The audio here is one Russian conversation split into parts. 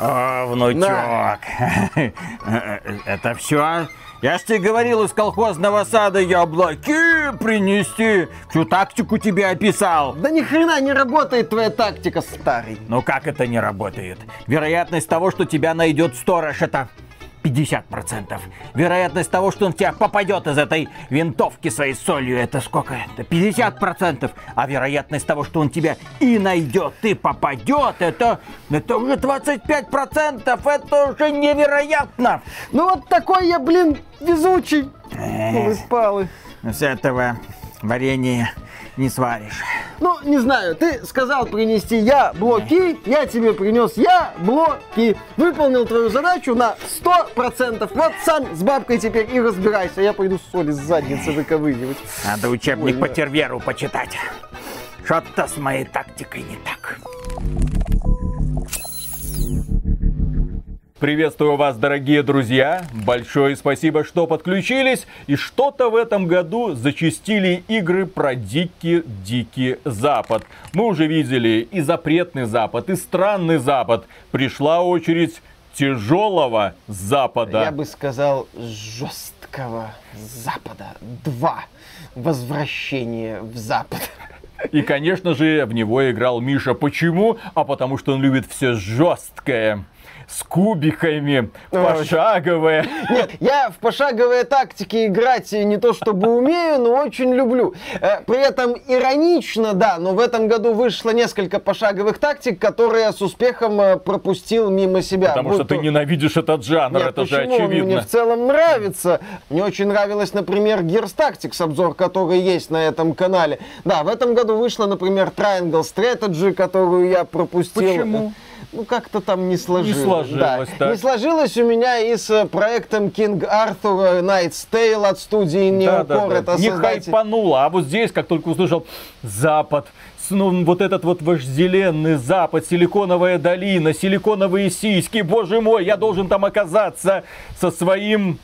О, внучок. Это все? Я ж тебе говорил из колхозного сада яблоки принести. Всю тактику тебе описал. Да ни хрена не работает твоя тактика, старый. Ну как это не работает? Вероятность того, что тебя найдет сторож, это 50%. Вероятность того, что он в тебя попадет из этой винтовки своей солью, это сколько? Это 50%. А вероятность того, что он тебя и найдет, и попадет, это, это уже 25%. Это уже невероятно. Ну вот такой я, блин, везучий. Палы. С этого варенье не сваришь. Ну, не знаю, ты сказал принести я блоки, я тебе принес я блоки. Выполнил твою задачу на 100%. Вот сам с бабкой теперь и разбирайся. Я пойду соль из задницы выковыривать. Надо учебник Ой, по терверу почитать. Что-то с моей тактикой не так. Приветствую вас, дорогие друзья. Большое спасибо, что подключились. И что-то в этом году зачистили игры про дикий-дикий Запад. Мы уже видели и запретный Запад, и странный Запад. Пришла очередь тяжелого Запада. Я бы сказал жесткого Запада. Два. Возвращение в Запад. И, конечно же, в него играл Миша. Почему? А потому что он любит все жесткое с кубиками, пошаговые. Нет, я в пошаговые тактики играть не то чтобы умею, но очень люблю. Э, при этом иронично, да, но в этом году вышло несколько пошаговых тактик, которые я с успехом э, пропустил мимо себя. Потому что ты ненавидишь этот жанр, Нет, это же очевидно. Мне в целом нравится. Мне очень нравилось, например, Gears Tactics, обзор который есть на этом канале. Да, в этом году вышло, например, Triangle Strategy, которую я пропустил. Почему? Ну как-то там не сложилось. Не сложилось, да. так. Не сложилось у меня и с э, проектом King Arthur Night's Tale от студии Neocore. Да, да, да. Не создатель... хайпануло, а вот здесь, как только услышал Запад, ну, вот этот вот вожделенный Запад, Силиконовая долина, силиконовые сиськи, боже мой, я должен там оказаться со своим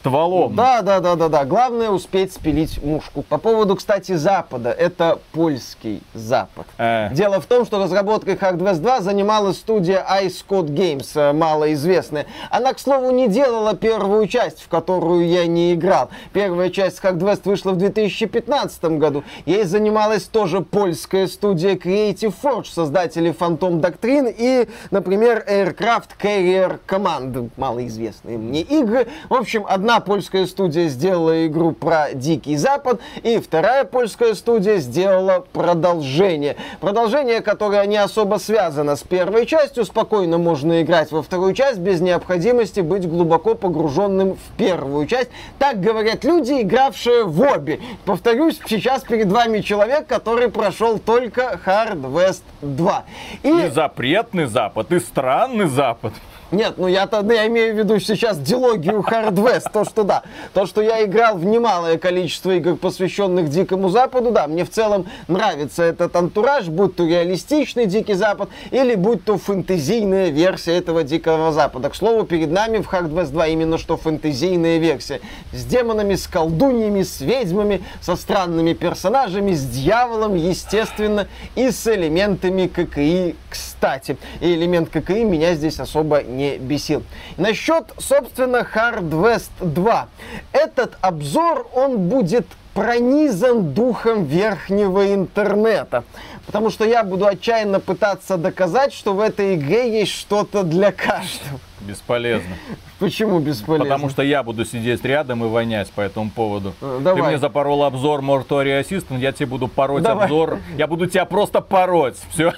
стволом. Да, да, да, да, да. Главное успеть спилить мушку. По поводу, кстати, Запада. Это польский Запад. Э. Дело в том, что разработкой Hard West 2 занималась студия Ice Code Games, э, малоизвестная. Она, к слову, не делала первую часть, в которую я не играл. Первая часть Hard West вышла в 2015 году. Ей занималась тоже польская студия Creative Forge, создатели Phantom Doctrine и, например, Aircraft Carrier Command, малоизвестные мне игры. В общем, одна Одна польская студия сделала игру про Дикий Запад, и вторая польская студия сделала продолжение. Продолжение, которое не особо связано с первой частью, спокойно можно играть во вторую часть без необходимости быть глубоко погруженным в первую часть. Так говорят люди, игравшие в обе. Повторюсь, сейчас перед вами человек, который прошел только Hard West 2. И, и запретный Запад, и странный Запад. Нет, ну я-то я имею в виду сейчас дилогию Hard West, то, что да. То, что я играл в немалое количество игр, посвященных Дикому Западу, да, мне в целом нравится этот антураж, будь то реалистичный Дикий Запад, или будь то фэнтезийная версия этого Дикого Запада. К слову, перед нами в Hard West 2 именно что фэнтезийная версия. С демонами, с колдуньями, с ведьмами, со странными персонажами, с дьяволом, естественно, и с элементами ККИ, кстати. И элемент ККИ меня здесь особо не не бесил. Насчет, собственно, Hard West 2. Этот обзор, он будет пронизан духом верхнего интернета. Потому что я буду отчаянно пытаться доказать, что в этой игре есть что-то для каждого. Бесполезно. Почему бесполезно? Потому что я буду сидеть рядом и вонять по этому поводу. Давай. Ты мне запорол обзор Mortuary Assistant, я тебе буду пороть Давай. обзор. Я буду тебя просто пороть. Все.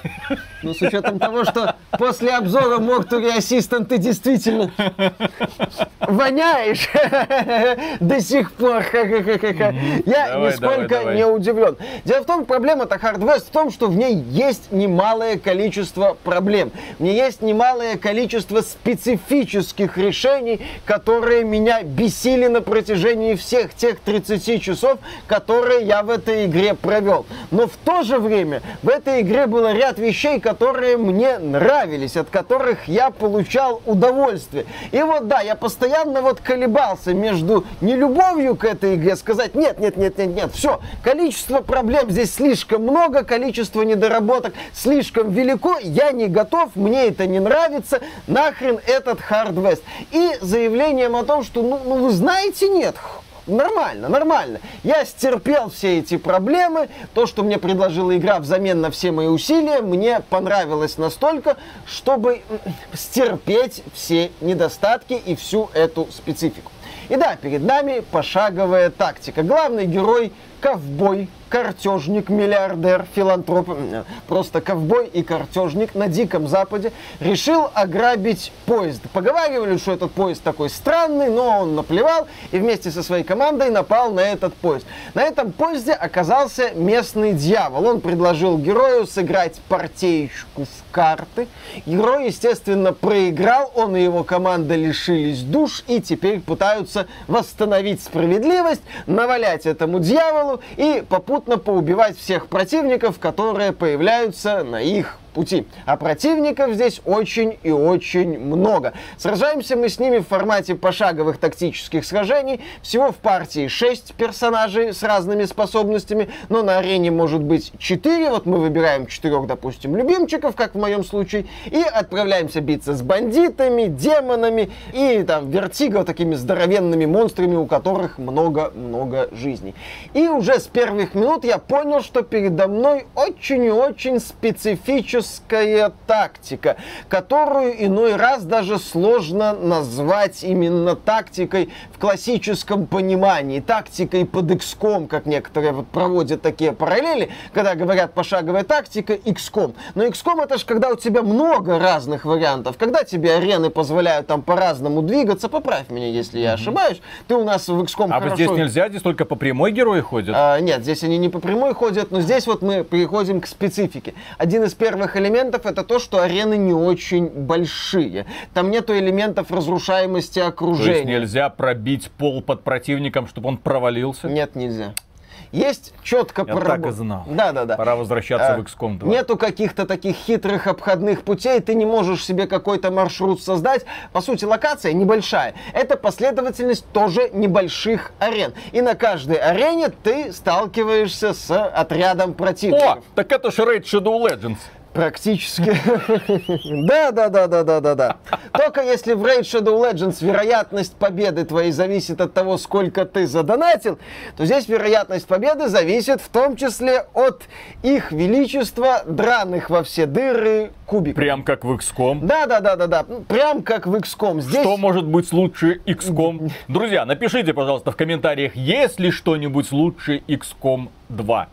Ну, с учетом того, что после обзора Mortuary Assistant ты действительно воняешь до сих пор. Я нисколько не удивлен. Дело в том, проблема-то Hard West в том, что в ней есть немалое количество проблем. В ней есть немалое количество специфических решений, решений, которые меня бесили на протяжении всех тех 30 часов, которые я в этой игре провел. Но в то же время в этой игре было ряд вещей, которые мне нравились, от которых я получал удовольствие. И вот да, я постоянно вот колебался между нелюбовью к этой игре, сказать нет, нет, нет, нет, нет, все, количество проблем здесь слишком много, количество недоработок слишком велико, я не готов, мне это не нравится, нахрен этот Hard West. И заявлением о том, что, ну, ну вы знаете, нет, Нормально, нормально. Я стерпел все эти проблемы. То, что мне предложила игра взамен на все мои усилия, мне понравилось настолько, чтобы стерпеть все недостатки и всю эту специфику. И да, перед нами пошаговая тактика. Главный герой ковбой, картежник, миллиардер, филантроп, просто ковбой и картежник на Диком Западе решил ограбить поезд. Поговаривали, что этот поезд такой странный, но он наплевал и вместе со своей командой напал на этот поезд. На этом поезде оказался местный дьявол. Он предложил герою сыграть партеечку в карты. Герой, естественно, проиграл, он и его команда лишились душ и теперь пытаются восстановить справедливость, навалять этому дьяволу и попутно попутно поубивать всех противников, которые появляются на их пути. А противников здесь очень и очень много. Сражаемся мы с ними в формате пошаговых тактических сражений. Всего в партии 6 персонажей с разными способностями, но на арене может быть 4. Вот мы выбираем 4, допустим, любимчиков, как в моем случае, и отправляемся биться с бандитами, демонами и там вертиго такими здоровенными монстрами, у которых много-много жизней. И уже с первых минут я понял, что передо мной очень и очень специфический тактическая тактика, которую иной раз даже сложно назвать именно тактикой в классическом понимании, тактикой под XCOM, как некоторые вот проводят такие параллели, когда говорят пошаговая тактика XCOM. Но XCOM это же когда у тебя много разных вариантов, когда тебе арены позволяют там по-разному двигаться, поправь меня, если я ошибаюсь, ты у нас в XCOM А хорошо... здесь нельзя, здесь только по прямой герои ходят? А, нет, здесь они не по прямой ходят, но здесь вот мы переходим к специфике. Один из первых главных элементов это то, что арены не очень большие. Там нету элементов разрушаемости окружения. То есть нельзя пробить пол под противником, чтобы он провалился? Нет, нельзя. Есть четко Я так и знал. Да, да, да. Пора возвращаться а, в XCOM 2. Нету каких-то таких хитрых обходных путей, ты не можешь себе какой-то маршрут создать. По сути, локация небольшая. Это последовательность тоже небольших арен. И на каждой арене ты сталкиваешься с отрядом противников. О, так это же Raid Shadow Legends. Практически. Да, да, да, да, да, да, да. Только если в Raid Shadow Legends вероятность победы твоей зависит от того, сколько ты задонатил, то здесь вероятность победы зависит в том числе от их величества, драных во все дыры кубиков. Прям как в XCOM. Да, да, да, да, да. Прям как в XCOM. Здесь... Что может быть лучше XCOM? Друзья, напишите, пожалуйста, в комментариях, есть ли что-нибудь лучше XCOM 2.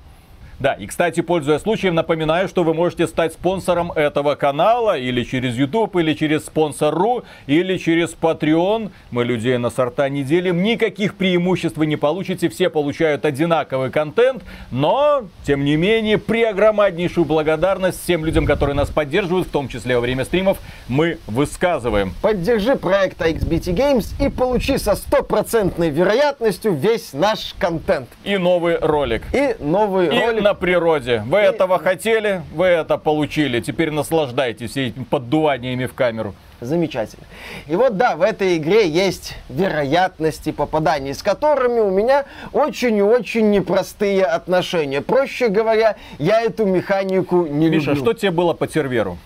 Да, и, кстати, пользуясь случаем, напоминаю, что вы можете стать спонсором этого канала или через YouTube, или через спонсор.ру, или через Patreon. Мы людей на сорта не делим, никаких преимуществ вы не получите, все получают одинаковый контент, но, тем не менее, преогромаднейшую благодарность всем людям, которые нас поддерживают, в том числе во время стримов, мы высказываем. Поддержи проект XBT Games и получи со стопроцентной вероятностью весь наш контент. И новый ролик. И новый и ролик на природе. Вы и... этого хотели, вы это получили. Теперь наслаждайтесь этими поддуваниями в камеру. Замечательно. И вот да, в этой игре есть вероятности попаданий, с которыми у меня очень и очень непростые отношения. Проще говоря, я эту механику не Миша, люблю. что тебе было по серверу?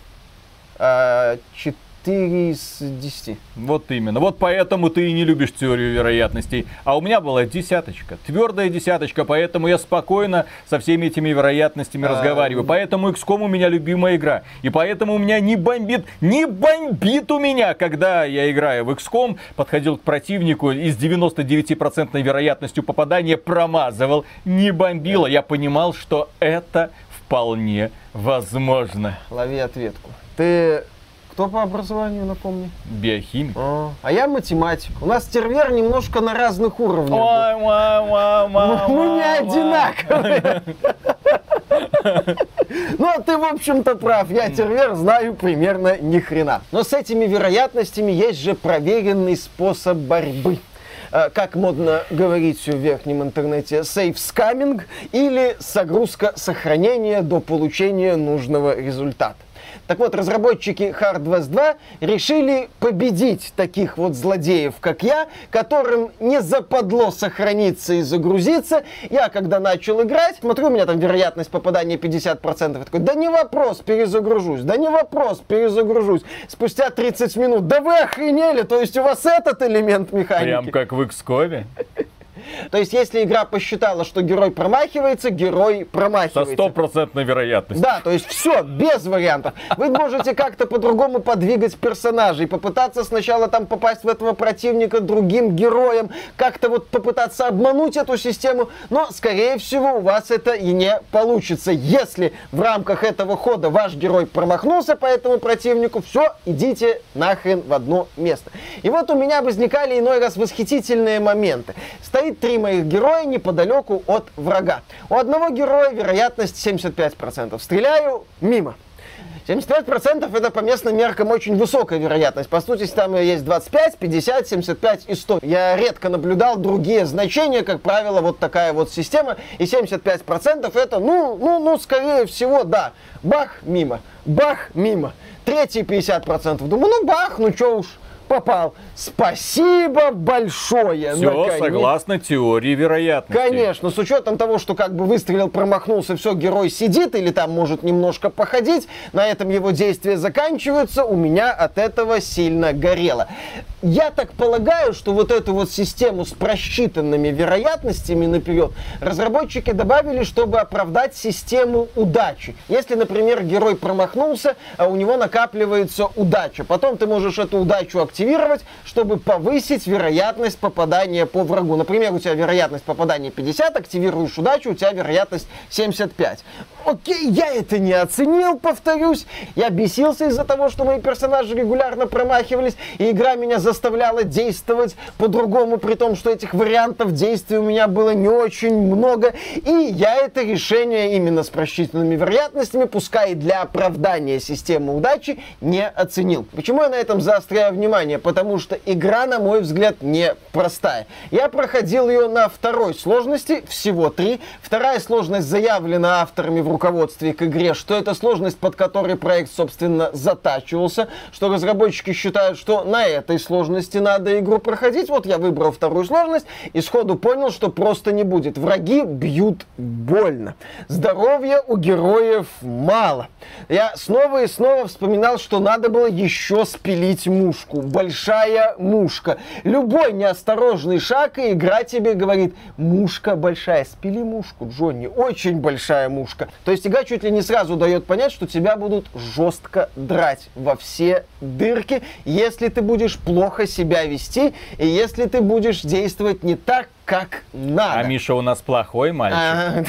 А, 4 из 10. Вот именно. Вот поэтому ты и не любишь теорию вероятностей. А у меня была десяточка. Твердая десяточка. Поэтому я спокойно со всеми этими вероятностями а... разговариваю. Поэтому XCOM у меня любимая игра. И поэтому у меня не бомбит, не бомбит у меня, когда я играю в XCOM, подходил к противнику и с 99% вероятностью попадания промазывал. Не бомбило. Я понимал, что это вполне возможно. Лови ответку. Ты кто по образованию, напомни? Биохимик. А, а я математик. У нас тервер немножко на разных уровнях. Ой, ма, ма, ма, мы, мы не одинаковые. Ну, а ты, в общем-то, прав. Я тервер знаю примерно ни хрена. Но с этими вероятностями есть же проверенный способ борьбы э, как модно говорить в верхнем интернете, safe scamming или загрузка сохранения до получения нужного результата. Так вот, разработчики Hardware 2 решили победить таких вот злодеев, как я, которым не западло сохраниться и загрузиться. Я, когда начал играть, смотрю, у меня там вероятность попадания 50%. Я такой, да не вопрос, перезагружусь, да не вопрос, перезагружусь. Спустя 30 минут, да вы охренели, то есть у вас этот элемент механики. Прям как в XCOM? То есть, если игра посчитала, что герой промахивается, герой промахивается. Со стопроцентной вероятностью. Да, то есть все, без вариантов. Вы можете как-то по-другому подвигать персонажей, попытаться сначала там попасть в этого противника другим героем, как-то вот попытаться обмануть эту систему, но, скорее всего, у вас это и не получится. Если в рамках этого хода ваш герой промахнулся по этому противнику, все, идите нахрен в одно место. И вот у меня возникали иной раз восхитительные моменты. Стоит три моих героя неподалеку от врага. У одного героя вероятность 75%. Стреляю мимо. 75% это по местным меркам очень высокая вероятность. По сути, там есть 25, 50, 75 и 100. Я редко наблюдал другие значения, как правило, вот такая вот система. И 75% это, ну, ну, ну, скорее всего, да. Бах, мимо. Бах, мимо. Третьи 50%. Думаю, ну бах, ну что уж попал. Спасибо большое. Все наконец. согласно теории вероятности. Конечно, с учетом того, что как бы выстрелил, промахнулся, все, герой сидит или там может немножко походить, на этом его действия заканчиваются, у меня от этого сильно горело. Я так полагаю, что вот эту вот систему с просчитанными вероятностями наперед разработчики добавили, чтобы оправдать систему удачи. Если, например, герой промахнулся, а у него накапливается удача, потом ты можешь эту удачу активировать, чтобы повысить вероятность попадания по врагу. Например, у тебя вероятность попадания 50, активируешь удачу, у тебя вероятность 75. Окей, я это не оценил, повторюсь. Я бесился из-за того, что мои персонажи регулярно промахивались, и игра меня заставляла действовать по-другому, при том, что этих вариантов действий у меня было не очень много. И я это решение именно с просчитанными вероятностями, пускай для оправдания системы удачи, не оценил. Почему я на этом заостряю внимание? Потому что игра, на мой взгляд, не простая. Я проходил ее на второй сложности, всего три. Вторая сложность заявлена авторами в руководстве к игре, что это сложность, под которой проект, собственно, затачивался, что разработчики считают, что на этой сложности надо игру проходить. Вот я выбрал вторую сложность и сходу понял, что просто не будет. Враги бьют больно. Здоровья у героев мало. Я снова и снова вспоминал, что надо было еще спилить мушку. Большая мушка. Любой неосторожный шаг, и игра тебе говорит, мушка большая, спили мушку, Джонни, очень большая мушка. То есть игра чуть ли не сразу дает понять, что тебя будут жестко драть во все дырки, если ты будешь плохо себя вести, и если ты будешь действовать не так, как надо. А Миша у нас плохой мальчик. А,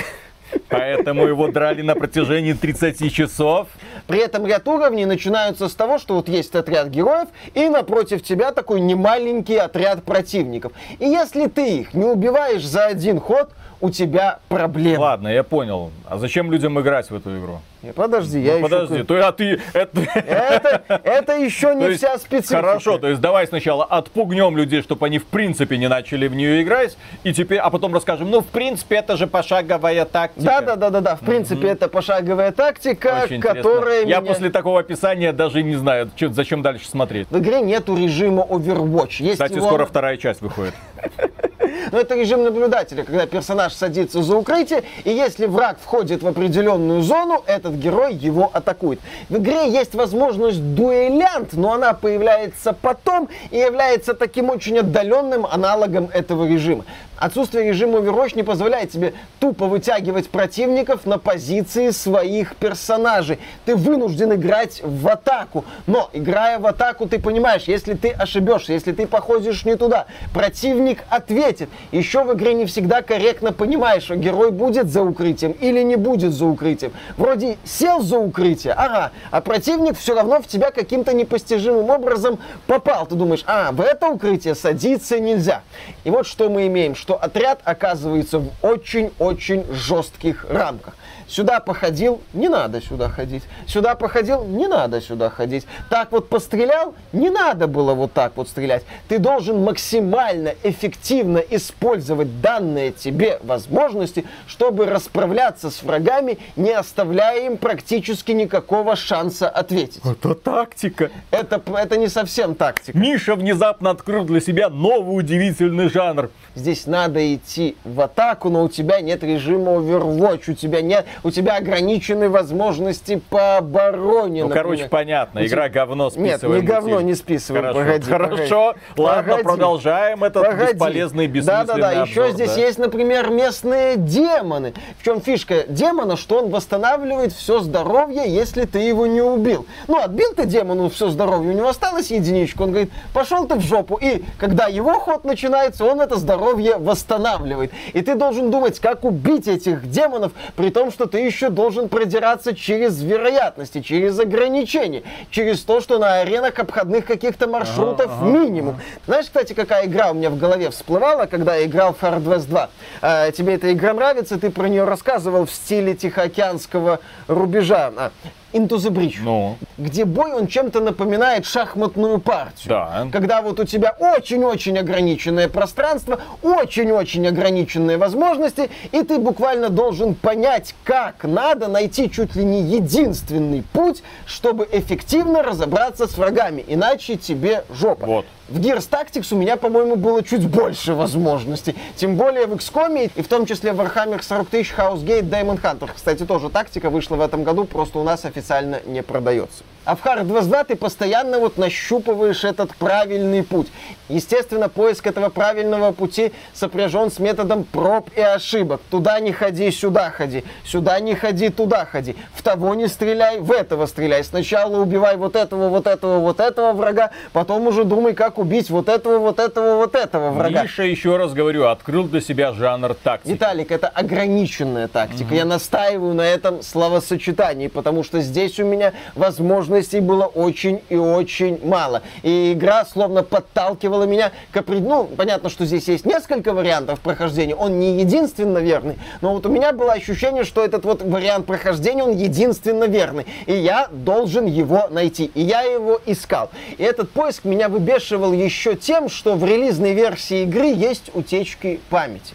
Поэтому его драли на протяжении 30 часов. При этом ряд уровней начинаются с того, что вот есть отряд героев, и напротив тебя такой немаленький отряд противников. И если ты их не убиваешь за один ход, у тебя проблемы. Ладно, я понял. А зачем людям играть в эту игру? Подожди, я ну, подожди, еще... то, а ты... Это, это, это еще не вся специфика. Хорошо, то есть давай сначала отпугнем людей, чтобы они в принципе не начали в нее играть, и теперь, а потом расскажем, ну в принципе это же пошаговая тактика. Да, да, да, да, да. В принципе, это пошаговая тактика, Очень которая. Я меня... после такого описания даже не знаю, зачем дальше смотреть. В игре нету режима Overwatch. Есть Кстати, его... скоро вторая часть выходит. Но это режим наблюдателя, когда персонаж садится за укрытие, и если враг входит в определенную зону, этот герой его атакует. В игре есть возможность дуэлянт, но она появляется потом и является таким очень отдаленным аналогом этого режима. Отсутствие режима Overwatch не позволяет тебе тупо вытягивать противников на позиции своих персонажей. Ты вынужден играть в атаку. Но, играя в атаку, ты понимаешь, если ты ошибешься, если ты походишь не туда, противник ответит. Еще в игре не всегда корректно понимаешь, что герой будет за укрытием или не будет за укрытием. Вроде сел за укрытие, ага, а противник все равно в тебя каким-то непостижимым образом попал. Ты думаешь, а, в это укрытие садиться нельзя. И вот что мы имеем что отряд оказывается в очень-очень жестких рамках. Сюда походил, не надо сюда ходить. Сюда походил, не надо сюда ходить. Так вот пострелял, не надо было вот так вот стрелять. Ты должен максимально эффективно использовать данные тебе возможности, чтобы расправляться с врагами, не оставляя им практически никакого шанса ответить. Это тактика. Это, это не совсем тактика. Миша внезапно открыл для себя новый удивительный жанр. Здесь надо идти в атаку, но у тебя нет режима Overwatch, у тебя нет, у тебя ограничены возможности по обороне. Ну, например. короче, понятно, у игра тебя... говно списываем. Нет, не говно, не списываем. Хорошо, погоди, хорошо. Погоди. Ладно, погоди. продолжаем этот погоди. бесполезный, бессмысленный Да-да-да, еще здесь да. есть, например, местные демоны. В чем фишка демона, что он восстанавливает все здоровье, если ты его не убил. Ну, отбил ты демону все здоровье, у него осталось единичку, он говорит, пошел ты в жопу. И когда его ход начинается, он это здоровье восстанавливает. И ты должен думать, как убить этих демонов, при том, что ты еще должен продираться через вероятности, через ограничения, через то, что на аренах обходных каких-то маршрутов ага, минимум. Ага. Знаешь, кстати, какая игра у меня в голове всплывала, когда я играл в Hard West 2? А, тебе эта игра нравится, ты про нее рассказывал в стиле Тихоокеанского рубежа. А, Into the Bridge, ну. где бой, он чем-то напоминает шахматную партию. Да. Когда вот у тебя очень-очень ограниченное пространство, очень-очень ограниченные возможности, и ты буквально должен понять, как надо найти чуть ли не единственный путь, чтобы эффективно разобраться с врагами, иначе тебе жопа. Вот. В Gears Tactics у меня, по-моему, было чуть больше возможностей. Тем более в XCOM и в том числе в Warhammer 40 тысяч, Housegate, Diamond Hunter. Кстати, тоже тактика вышла в этом году, просто у нас официально не продается. А в Hard 22 ты постоянно вот нащупываешь этот правильный путь. Естественно, поиск этого правильного пути сопряжен с методом проб и ошибок. Туда не ходи, сюда ходи. Сюда не ходи, туда ходи. В того не стреляй, в этого стреляй. Сначала убивай вот этого, вот этого, вот этого врага, потом уже думай, как убить вот этого, вот этого, вот этого врага. Миша, еще раз говорю, открыл для себя жанр тактики. Виталик, это ограниченная тактика. Угу. Я настаиваю на этом словосочетании, потому что здесь у меня возможно возможностей было очень и очень мало. И игра словно подталкивала меня к определенному... Ну, понятно, что здесь есть несколько вариантов прохождения, он не единственно верный, но вот у меня было ощущение, что этот вот вариант прохождения, он единственно верный. И я должен его найти. И я его искал. И этот поиск меня выбешивал еще тем, что в релизной версии игры есть утечки памяти.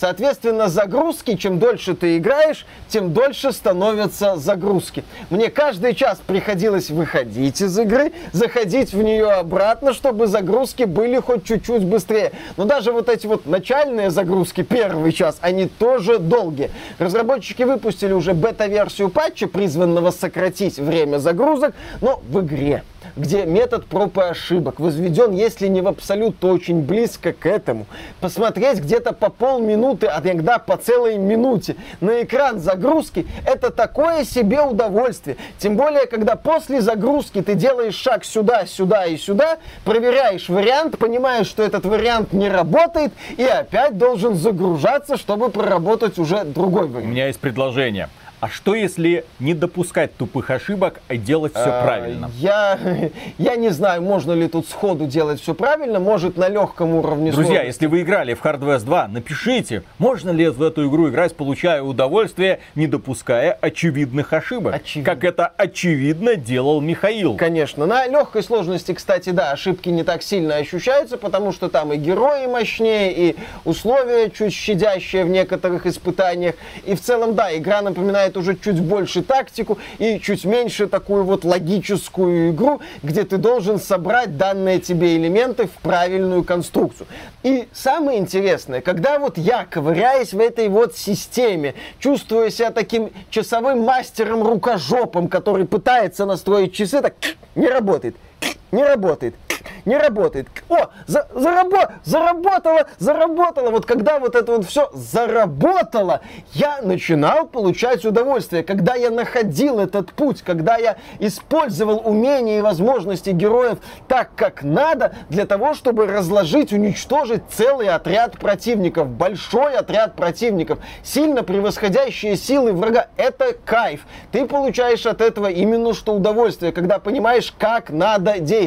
Соответственно, загрузки, чем дольше ты играешь, тем дольше становятся загрузки. Мне каждый час приходилось выходить из игры, заходить в нее обратно, чтобы загрузки были хоть чуть-чуть быстрее. Но даже вот эти вот начальные загрузки, первый час, они тоже долгие. Разработчики выпустили уже бета-версию патча, призванного сократить время загрузок, но в игре где метод проб и ошибок возведен, если не в абсолют, то очень близко к этому. Посмотреть где-то по полминуты, а иногда по целой минуте на экран загрузки, это такое себе удовольствие. Тем более, когда после загрузки ты делаешь шаг сюда, сюда и сюда, проверяешь вариант, понимаешь, что этот вариант не работает, и опять должен загружаться, чтобы проработать уже другой вариант. У меня есть предложение. А что если не допускать тупых ошибок, а делать все а, правильно? Я, я не знаю, можно ли тут сходу делать все правильно, может на легком уровне. Друзья, сложности. если вы играли в Hard West 2, напишите, можно ли в эту игру играть, получая удовольствие, не допуская очевидных ошибок. Очевидно. Как это очевидно делал Михаил. Конечно. На легкой сложности, кстати, да, ошибки не так сильно ощущаются, потому что там и герои мощнее, и условия чуть щадящие в некоторых испытаниях. И в целом, да, игра напоминает предполагает уже чуть больше тактику и чуть меньше такую вот логическую игру, где ты должен собрать данные тебе элементы в правильную конструкцию. И самое интересное, когда вот я, ковыряясь в этой вот системе, чувствую себя таким часовым мастером-рукожопом, который пытается настроить часы, так не работает, не работает не работает. О, за, зарабо, заработало, заработало. Вот когда вот это вот все заработало, я начинал получать удовольствие. Когда я находил этот путь, когда я использовал умения и возможности героев так, как надо, для того, чтобы разложить, уничтожить целый отряд противников, большой отряд противников, сильно превосходящие силы врага. Это кайф. Ты получаешь от этого именно что удовольствие, когда понимаешь, как надо действовать.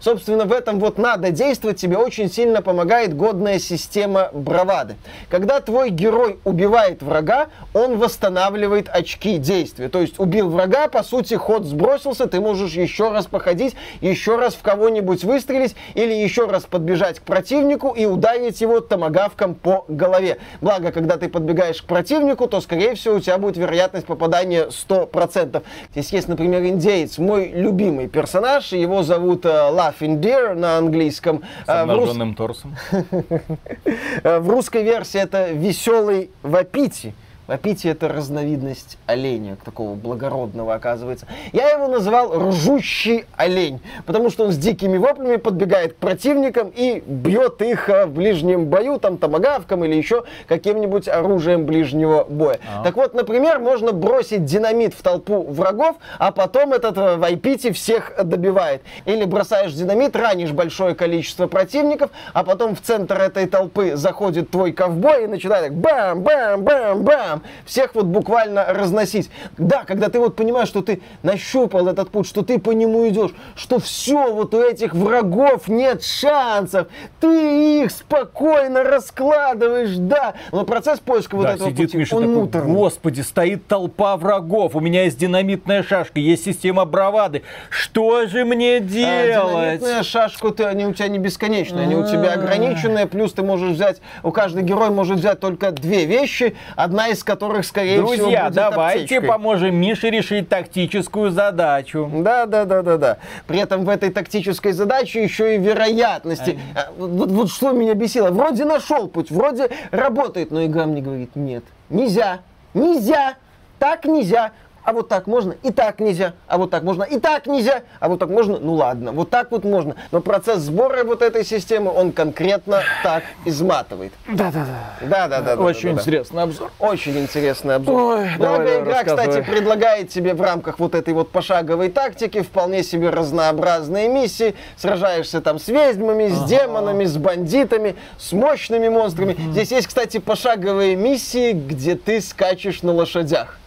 Собственно, в в этом вот надо действовать тебе очень сильно помогает годная система бравады. Когда твой герой убивает врага, он восстанавливает очки действия. То есть убил врага, по сути, ход сбросился, ты можешь еще раз походить, еще раз в кого-нибудь выстрелить или еще раз подбежать к противнику и ударить его томогавком по голове. Благо, когда ты подбегаешь к противнику, то, скорее всего, у тебя будет вероятность попадания 100%. Здесь есть, например, индеец, мой любимый персонаж, его зовут uh, Laughing Deer на английском. С обнаженным uh, торсом. В русской версии это веселый вапити. Вапити это разновидность оленя, такого благородного, оказывается. Я его называл ржущий олень, потому что он с дикими воплями подбегает к противникам и бьет их э, в ближнем бою, там, томогавком или еще каким-нибудь оружием ближнего боя. А. Так вот, например, можно бросить динамит в толпу врагов, а потом этот э, Вайпити всех добивает. Или бросаешь динамит, ранишь большое количество противников, а потом в центр этой толпы заходит твой ковбой и начинает бам-бам-бам-бам там, всех вот буквально разносить. Да, когда ты вот понимаешь, что ты нащупал этот путь, что ты по нему идешь, что все, вот у этих врагов нет шансов, ты их спокойно раскладываешь, да. Но процесс поиска вот да, этого сидит пути, Миша он такой, муторный. Господи, стоит толпа врагов, у меня есть динамитная шашка, есть система бравады. Что же мне делать? А, динамитная шашка, ты, они у тебя не бесконечные, они у тебя ограниченные, плюс ты можешь взять, у каждого героя может взять только две вещи, одна из которых, скорее Друзья, всего, будет давайте аптечкой. поможем Мише решить тактическую задачу. Да, да, да, да, да. При этом в этой тактической задаче еще и вероятности. А, вот, вот что меня бесило. Вроде нашел путь, вроде работает, но игра мне говорит, нет, нельзя, нельзя, так нельзя а вот так можно, и так нельзя, а вот так можно, и так нельзя, а вот так можно, ну ладно, вот так вот можно. Но процесс сбора вот этой системы, он конкретно так изматывает. Да-да-да. Да-да-да. Очень да, да, интересный да. обзор. Очень интересный обзор. Ой, Благо давай, игра, кстати, предлагает тебе в рамках вот этой вот пошаговой тактики вполне себе разнообразные миссии. Сражаешься там с ведьмами, с ага. демонами, с бандитами, с мощными монстрами. Угу. Здесь есть, кстати, пошаговые миссии, где ты скачешь на лошадях.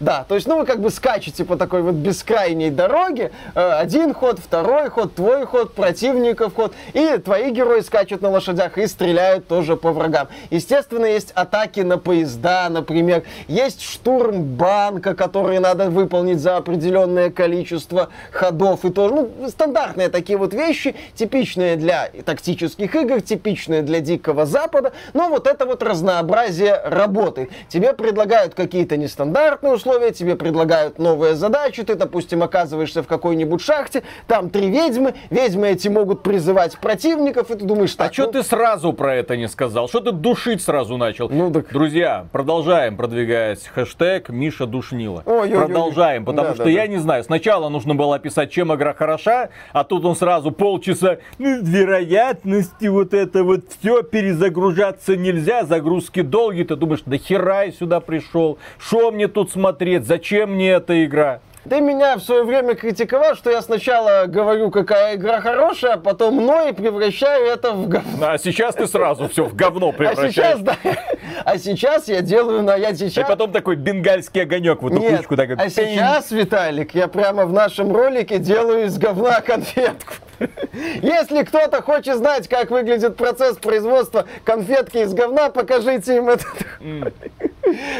Да, то есть, ну, вы как бы скачете по такой вот бескрайней дороге. Э, один ход, второй ход, твой ход, противников ход. И твои герои скачут на лошадях и стреляют тоже по врагам. Естественно, есть атаки на поезда, например. Есть штурм банка, который надо выполнить за определенное количество ходов. И тоже, ну, стандартные такие вот вещи, типичные для тактических игр, типичные для Дикого Запада. Но вот это вот разнообразие работает. Тебе предлагают какие-то нестандартные условия, условия, тебе предлагают новые задачи, ты, допустим, оказываешься в какой-нибудь шахте, там три ведьмы, ведьмы эти могут призывать противников, и ты думаешь, так, А что ну... ты сразу про это не сказал? Что ты душить сразу начал? Ну, так... Друзья, продолжаем продвигать хэштег Миша Душнила. Ой, продолжаем, ой. потому да, что да, я да. не знаю, сначала нужно было описать, чем игра хороша, а тут он сразу полчаса, ну, вероятности, вот это вот все, перезагружаться нельзя, загрузки долгие, ты думаешь, да хера я сюда пришел, что мне тут смотреть? Смотреть, зачем мне эта игра? Ты меня в свое время критиковал, что я сначала говорю, какая игра хорошая, а потом мной превращаю это в говно. А сейчас ты сразу все в говно превращаешь. А сейчас, да. А сейчас я делаю на я сейчас. И потом такой бенгальский огонек в эту Нет, кучку. Так, а сейчас, Виталик, я прямо в нашем ролике делаю из говна конфетку. Если кто-то хочет знать, как выглядит процесс производства конфетки из говна, покажите им этот...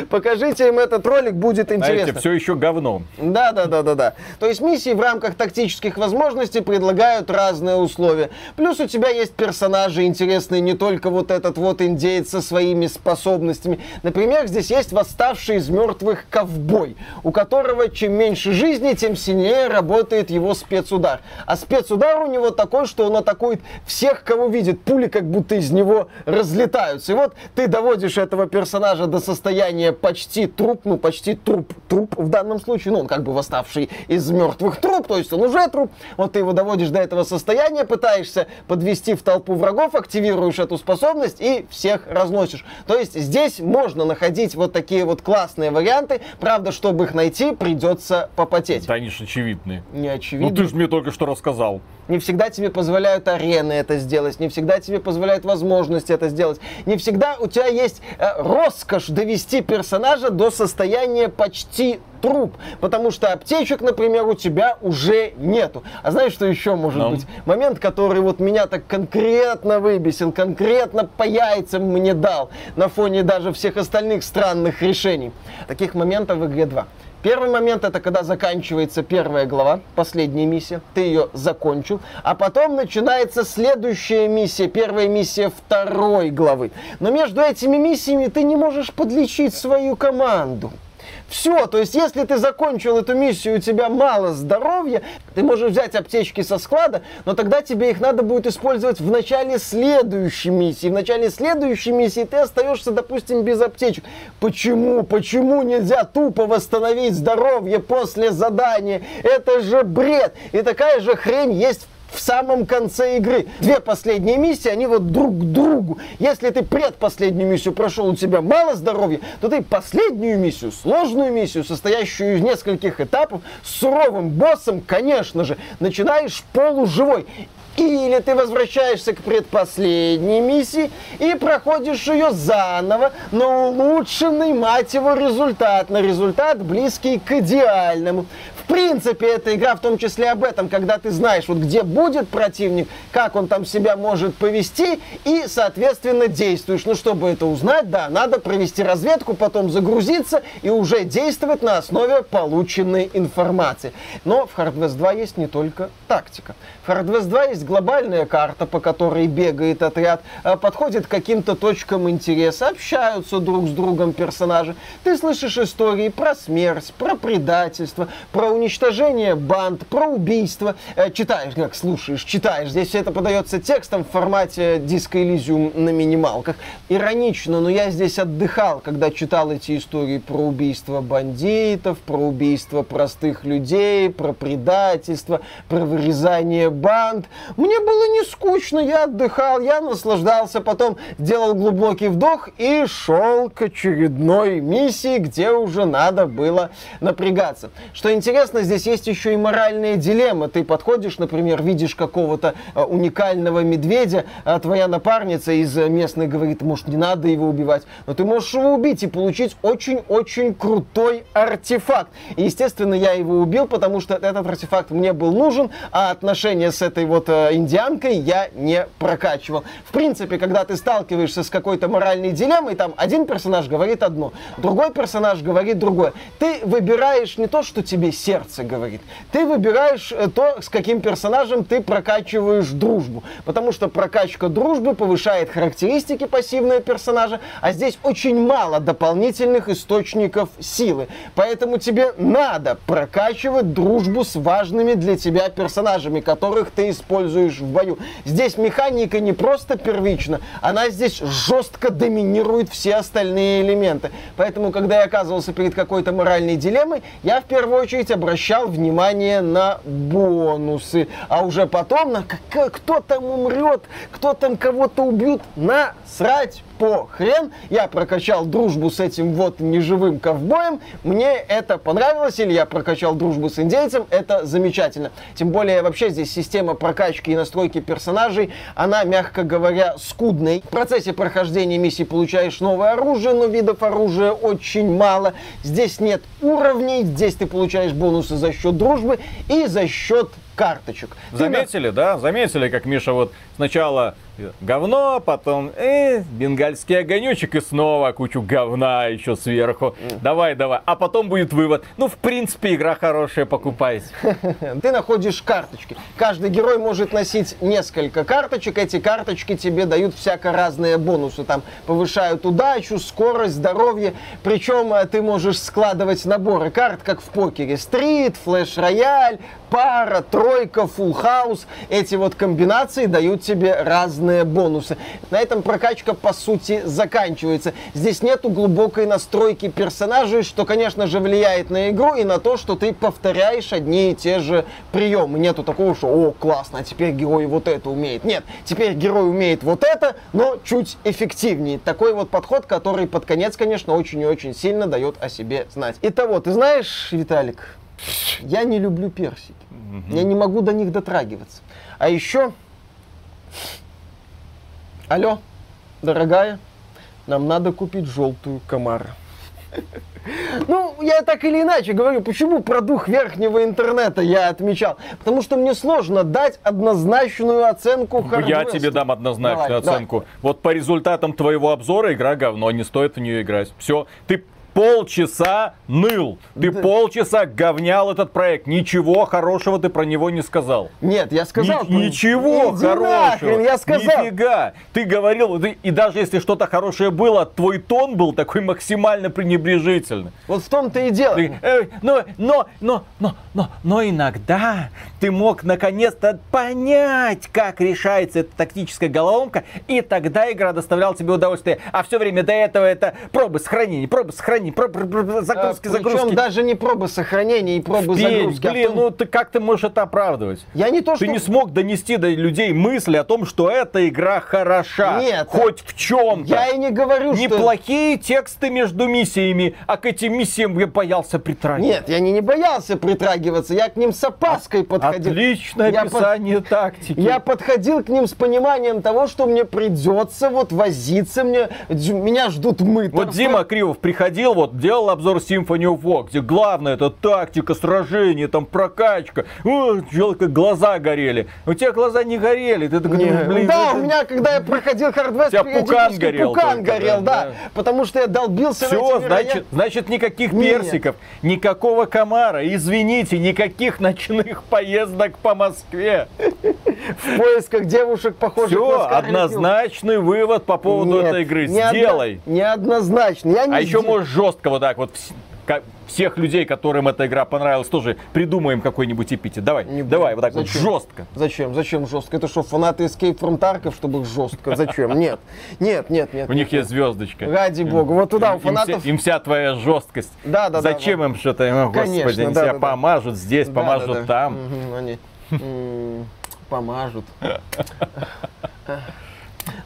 Покажите им этот ролик, будет интересно. Знаете, все еще говно. Да, да, да, да, да. То есть миссии в рамках тактических возможностей предлагают разные условия. Плюс у тебя есть персонажи интересные, не только вот этот вот индеец со своими способностями. Например, здесь есть восставший из мертвых ковбой, у которого чем меньше жизни, тем сильнее работает его спецудар. А спецудар у него такой, что он атакует всех, кого видит. Пули как будто из него разлетаются. И вот ты доводишь этого персонажа до состояния почти труп, ну почти труп, труп в данном случае, ну он как бы восставший из мертвых труп, то есть он уже труп. Вот ты его доводишь до этого состояния, пытаешься подвести в толпу врагов, активируешь эту способность и всех разносишь. То есть здесь можно находить вот такие вот классные варианты. Правда, чтобы их найти, придется попотеть. Да, они же очевидные. Не очевидно. Ну ты же мне только что рассказал. Не всегда тебе позволяют арены это сделать, не всегда тебе позволяют возможности это сделать. Не всегда у тебя есть э, роскошь довести персонажа до состояния почти труп, потому что аптечек, например, у тебя уже нету. А знаешь, что еще может Но. быть? Момент, который вот меня так конкретно выбесил, конкретно по яйцам мне дал на фоне даже всех остальных странных решений. Таких моментов в игре два. Первый момент это когда заканчивается первая глава, последняя миссия, ты ее закончил, а потом начинается следующая миссия, первая миссия второй главы. Но между этими миссиями ты не можешь подлечить свою команду. Все, то есть если ты закончил эту миссию, у тебя мало здоровья, ты можешь взять аптечки со склада, но тогда тебе их надо будет использовать в начале следующей миссии. В начале следующей миссии ты остаешься, допустим, без аптечек. Почему? Почему нельзя тупо восстановить здоровье после задания? Это же бред! И такая же хрень есть в в самом конце игры. Две последние миссии, они вот друг к другу. Если ты предпоследнюю миссию прошел, у тебя мало здоровья, то ты последнюю миссию, сложную миссию, состоящую из нескольких этапов, с суровым боссом, конечно же, начинаешь полуживой. Или ты возвращаешься к предпоследней миссии и проходишь ее заново на улучшенный, мать его, результат. На результат близкий к идеальному принципе, эта игра в том числе об этом, когда ты знаешь, вот где будет противник, как он там себя может повести, и, соответственно, действуешь. Ну, чтобы это узнать, да, надо провести разведку, потом загрузиться и уже действовать на основе полученной информации. Но в Hard West 2 есть не только тактика. В Hard West 2 есть глобальная карта, по которой бегает отряд, а, подходит к каким-то точкам интереса, общаются друг с другом персонажи. Ты слышишь истории про смерть, про предательство, про уничтожение банд, про убийство. Э, читаешь, как слушаешь, читаешь. Здесь все это подается текстом в формате диска Elysium на минималках. Иронично, но я здесь отдыхал, когда читал эти истории про убийство бандитов, про убийство простых людей, про предательство, про вырезание банд. Мне было не скучно, я отдыхал, я наслаждался, потом делал глубокий вдох и шел к очередной миссии, где уже надо было напрягаться. Что интересно, интересно, здесь есть еще и моральные дилеммы. Ты подходишь, например, видишь какого-то э, уникального медведя, а твоя напарница из местной говорит, может, не надо его убивать, но ты можешь его убить и получить очень-очень крутой артефакт. И, естественно, я его убил, потому что этот артефакт мне был нужен, а отношения с этой вот э, индианкой я не прокачивал. В принципе, когда ты сталкиваешься с какой-то моральной дилеммой, там один персонаж говорит одно, другой персонаж говорит другое. Ты выбираешь не то, что тебе сердце сердце говорит. Ты выбираешь э, то, с каким персонажем ты прокачиваешь дружбу. Потому что прокачка дружбы повышает характеристики пассивного персонажа, а здесь очень мало дополнительных источников силы. Поэтому тебе надо прокачивать дружбу с важными для тебя персонажами, которых ты используешь в бою. Здесь механика не просто первична, она здесь жестко доминирует все остальные элементы. Поэтому, когда я оказывался перед какой-то моральной дилеммой, я в первую очередь обращал внимание на бонусы. А уже потом на кто там умрет, кто там кого-то убьют, насрать по хрен. Я прокачал дружбу с этим вот неживым ковбоем. Мне это понравилось. Или я прокачал дружбу с индейцем. Это замечательно. Тем более вообще здесь система прокачки и настройки персонажей, она, мягко говоря, скудная. В процессе прохождения миссии получаешь новое оружие, но видов оружия очень мало. Здесь нет уровней. Здесь ты получаешь бонус бонусы за счет дружбы и за счет карточек. Заметили, Ты... да? Заметили, как Миша вот сначала говно, потом э, бенгальский огонечек и снова кучу говна еще сверху. Давай, давай. А потом будет вывод. Ну, в принципе, игра хорошая, покупайся. Ты находишь карточки. Каждый герой может носить несколько карточек. Эти карточки тебе дают всяко разные бонусы. Там повышают удачу, скорость, здоровье. Причем э, ты можешь складывать наборы карт, как в покере. Стрит, флеш-рояль, пара, тройка, фулл хаус. Эти вот комбинации дают тебе разные бонусы. На этом прокачка, по сути, заканчивается. Здесь нету глубокой настройки персонажей, что, конечно же, влияет на игру и на то, что ты повторяешь одни и те же приемы. Нету такого, что, о, классно, а теперь герой вот это умеет. Нет, теперь герой умеет вот это, но чуть эффективнее. Такой вот подход, который под конец, конечно, очень и очень сильно дает о себе знать. Итого, ты знаешь, Виталик, я не люблю персики. Угу. Я не могу до них дотрагиваться. А еще... Алло, дорогая, нам надо купить желтую комара. Ну, я так или иначе говорю, почему про дух верхнего интернета я отмечал? Потому что мне сложно дать однозначную оценку Я тебе дам однозначную давай, оценку. Давай. Вот по результатам твоего обзора игра говно, не стоит в нее играть. Все, ты полчаса ныл. Ты да. полчаса говнял этот проект. Ничего хорошего ты про него не сказал. Нет, я сказал. Ни- ничего Иди хорошего. Нахрен, я сказал. Нифига. Ты говорил, ты, и даже если что-то хорошее было, твой тон был такой максимально пренебрежительный. Вот в том-то и дело. Ты, э, но, но, но, но, но, но иногда ты мог наконец-то понять, как решается эта тактическая головоломка, и тогда игра доставляла тебе удовольствие. А все время до этого это пробы сохранения, пробы сохранения сохранения, про, про, про, загрузки, а, загрузки. Причем даже не пробы сохранения и пробы Пень, загрузки. А блин, а том... ну ты как ты можешь это оправдывать? Я не то, что... Ты не смог донести до людей мысли о том, что эта игра хороша. Нет. Хоть в чем-то. Я и не говорю, Неплохие что... Неплохие тексты между миссиями, а к этим миссиям я боялся притрагиваться. Нет, я не, не боялся притрагиваться, я к ним с опаской подходил. Отличное я описание под... тактики. Я подходил к ним с пониманием того, что мне придется вот возиться, мне... меня ждут мы. Вот Дима Кривов приходил смотрел, вот делал обзор Symphony of War, где главное это тактика, сражение, там прокачка. О, как глаза горели. У тебя глаза не горели. Ты такой, не, блин, да, у меня, когда я проходил Hard у тебя пукан горел. Пукан только, горел, да, да. Потому что я долбился Все, эти значит, значит, никаких Нет. персиков, никакого комара. Извините, никаких ночных поездок по Москве. В поисках девушек, похожих Все, на однозначный вывод по поводу Нет, этой игры. Сделай. Неоднозначно. Я не а еще можешь жестко вот так вот всех людей, которым эта игра понравилась, тоже придумаем какой-нибудь эпитет. Давай, не давай, вот так Зачем? вот жестко. Зачем? Зачем жестко? Это что, фанаты Escape from Tarkov, чтобы жестко? Зачем? Нет, нет, нет, нет. У них есть звездочка. Ради бога. Вот туда у фанатов... Им вся твоя жесткость. Да, да, да. Зачем им что-то? Господи, они себя помажут здесь, помажут там. Они помажут.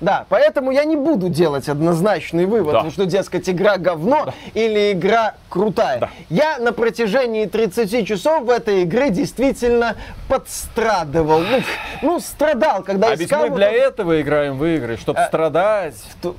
Да, поэтому я не буду делать однозначный вывод, да. что, дескать, игра говно да. или игра крутая. Да. Я на протяжении 30 часов в этой игре действительно подстрадывал. Ну, ну страдал, когда а искал... А ведь мы для этого играем в игры, чтобы а, страдать. То...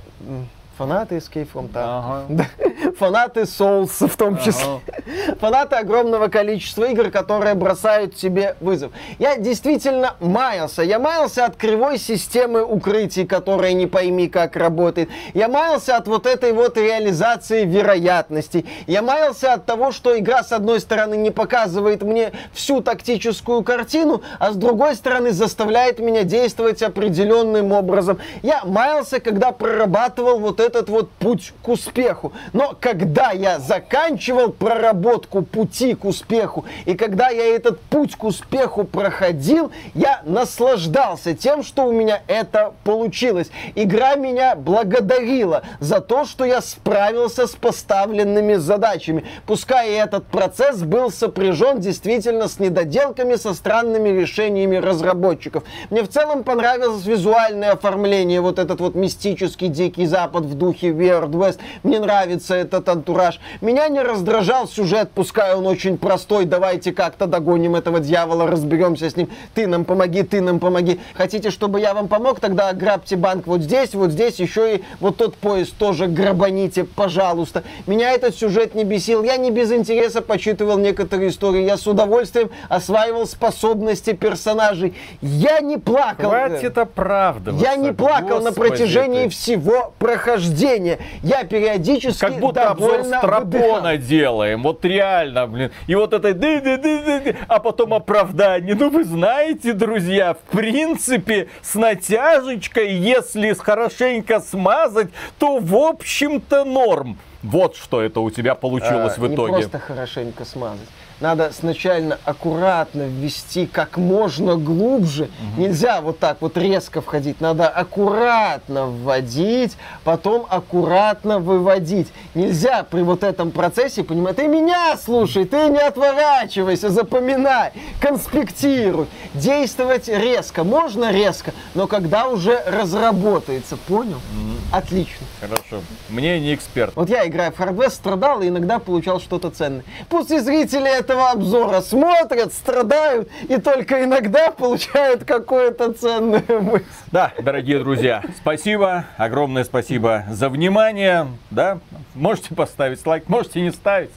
Фанаты Escape from Tarkov. Ага. Фанаты Souls в том числе. Ага. Фанаты огромного количества игр, которые бросают тебе вызов. Я действительно маялся. Я маялся от кривой системы укрытий, которая не пойми как работает. Я маялся от вот этой вот реализации вероятностей. Я маялся от того, что игра с одной стороны не показывает мне всю тактическую картину, а с другой стороны заставляет меня действовать определенным образом. Я маялся, когда прорабатывал вот этот вот путь к успеху. Но когда я заканчивал проработку пути к успеху, и когда я этот путь к успеху проходил, я наслаждался тем, что у меня это получилось. Игра меня благодарила за то, что я справился с поставленными задачами. Пускай этот процесс был сопряжен действительно с недоделками, со странными решениями разработчиков. Мне в целом понравилось визуальное оформление, вот этот вот мистический Дикий Запад в духе Weird West. Мне нравится этот антураж. Меня не раздражал сюжет, пускай он очень простой. Давайте как-то догоним этого дьявола, разберемся с ним. Ты нам помоги, ты нам помоги. Хотите, чтобы я вам помог? Тогда грабьте банк вот здесь, вот здесь, еще и вот тот поезд тоже грабаните, пожалуйста. Меня этот сюжет не бесил. Я не без интереса почитывал некоторые истории. Я с удовольствием осваивал способности персонажей. Я не плакал. Хватит оправдываться. Я не плакал Господи, на протяжении ты... всего прохождения рождения. Я периодически Как будто обзор Страбона делаем. Вот реально, блин. И вот это ды -ды -ды -ды -ды, а потом оправдание. Ну вы знаете, друзья, в принципе, с натяжечкой, если хорошенько смазать, то в общем-то норм. Вот что это у тебя получилось а, в итоге. Не просто хорошенько смазать надо сначала аккуратно ввести как можно глубже. Угу. Нельзя вот так вот резко входить. Надо аккуратно вводить, потом аккуратно выводить. Нельзя при вот этом процессе, понимать, ты меня слушай, ты не отворачивайся, запоминай, конспектируй. Действовать резко. Можно резко, но когда уже разработается, понял? Угу. Отлично. Хорошо. Мне не эксперт. Вот я, играя в Hard West, страдал и иногда получал что-то ценное. Пусть и зрители этого обзора смотрят, страдают и только иногда получают какое-то ценное мысль. Да, дорогие друзья, спасибо, огромное спасибо за внимание. Да, можете поставить лайк, можете не ставить.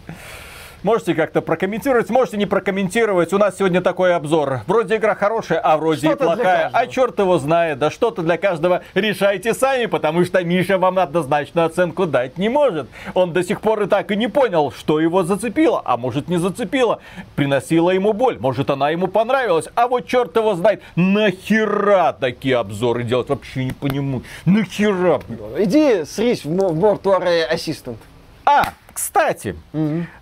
Можете как-то прокомментировать, можете не прокомментировать. У нас сегодня такой обзор. Вроде игра хорошая, а вроде и плохая. А черт его знает. Да что-то для каждого решайте сами, потому что Миша вам однозначно оценку дать не может. Он до сих пор и так и не понял, что его зацепило, а может не зацепило. Приносила ему боль, может она ему понравилась. А вот черт его знает, нахера такие обзоры делать? Вообще не понимаю. Нахера? Иди срись в Mortuary Assistant. А, кстати,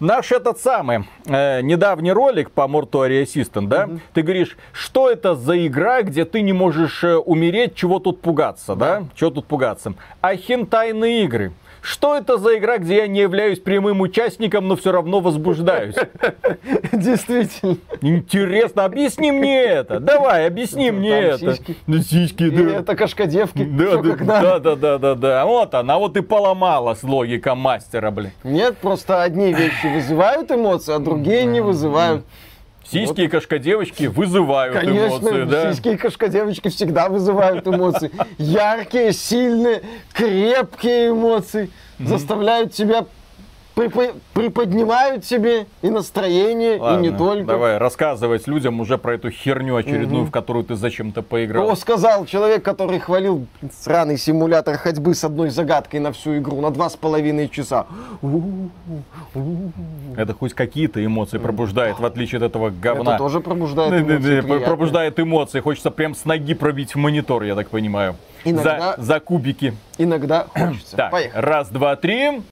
наш этот самый э, недавний ролик по Mortuary Assistant, да? Ты говоришь, что это за игра, где ты не можешь э, умереть, чего тут пугаться, да? Чего тут пугаться? А хентайные игры. Что это за игра, где я не являюсь прямым участником, но все равно возбуждаюсь? Действительно. Интересно, объясни мне это. Давай, объясни мне Там это. сиськи. Ну, сиськи, да. это кошкодевки. Да, да, да, да, да, да. Вот она, вот и поломалась логика мастера, блин. Нет, просто одни вещи вызывают эмоции, а другие не вызывают. Сиськи и кошка-девочки вызывают Конечно, эмоции, да? сиськи и кошкодевочки всегда вызывают эмоции. Яркие, сильные, крепкие эмоции. Заставляют тебя, припо- приподнимают тебе и настроение, и не Ладно, только. Давай рассказывать людям уже про эту херню очередную, в которую ты зачем-то поиграл. О, сказал человек, который хвалил сраный симулятор ходьбы с одной загадкой на всю игру, на два с половиной часа. Это хоть какие-то эмоции пробуждает, в отличие от этого говна. Это тоже пробуждает Да, да, эмоции пробуждает эмоции. Хочется прям с ноги пробить в монитор, я так понимаю. Иногда- За, за кубики. Иногда хочется. Так, Поехали. раз, два, три.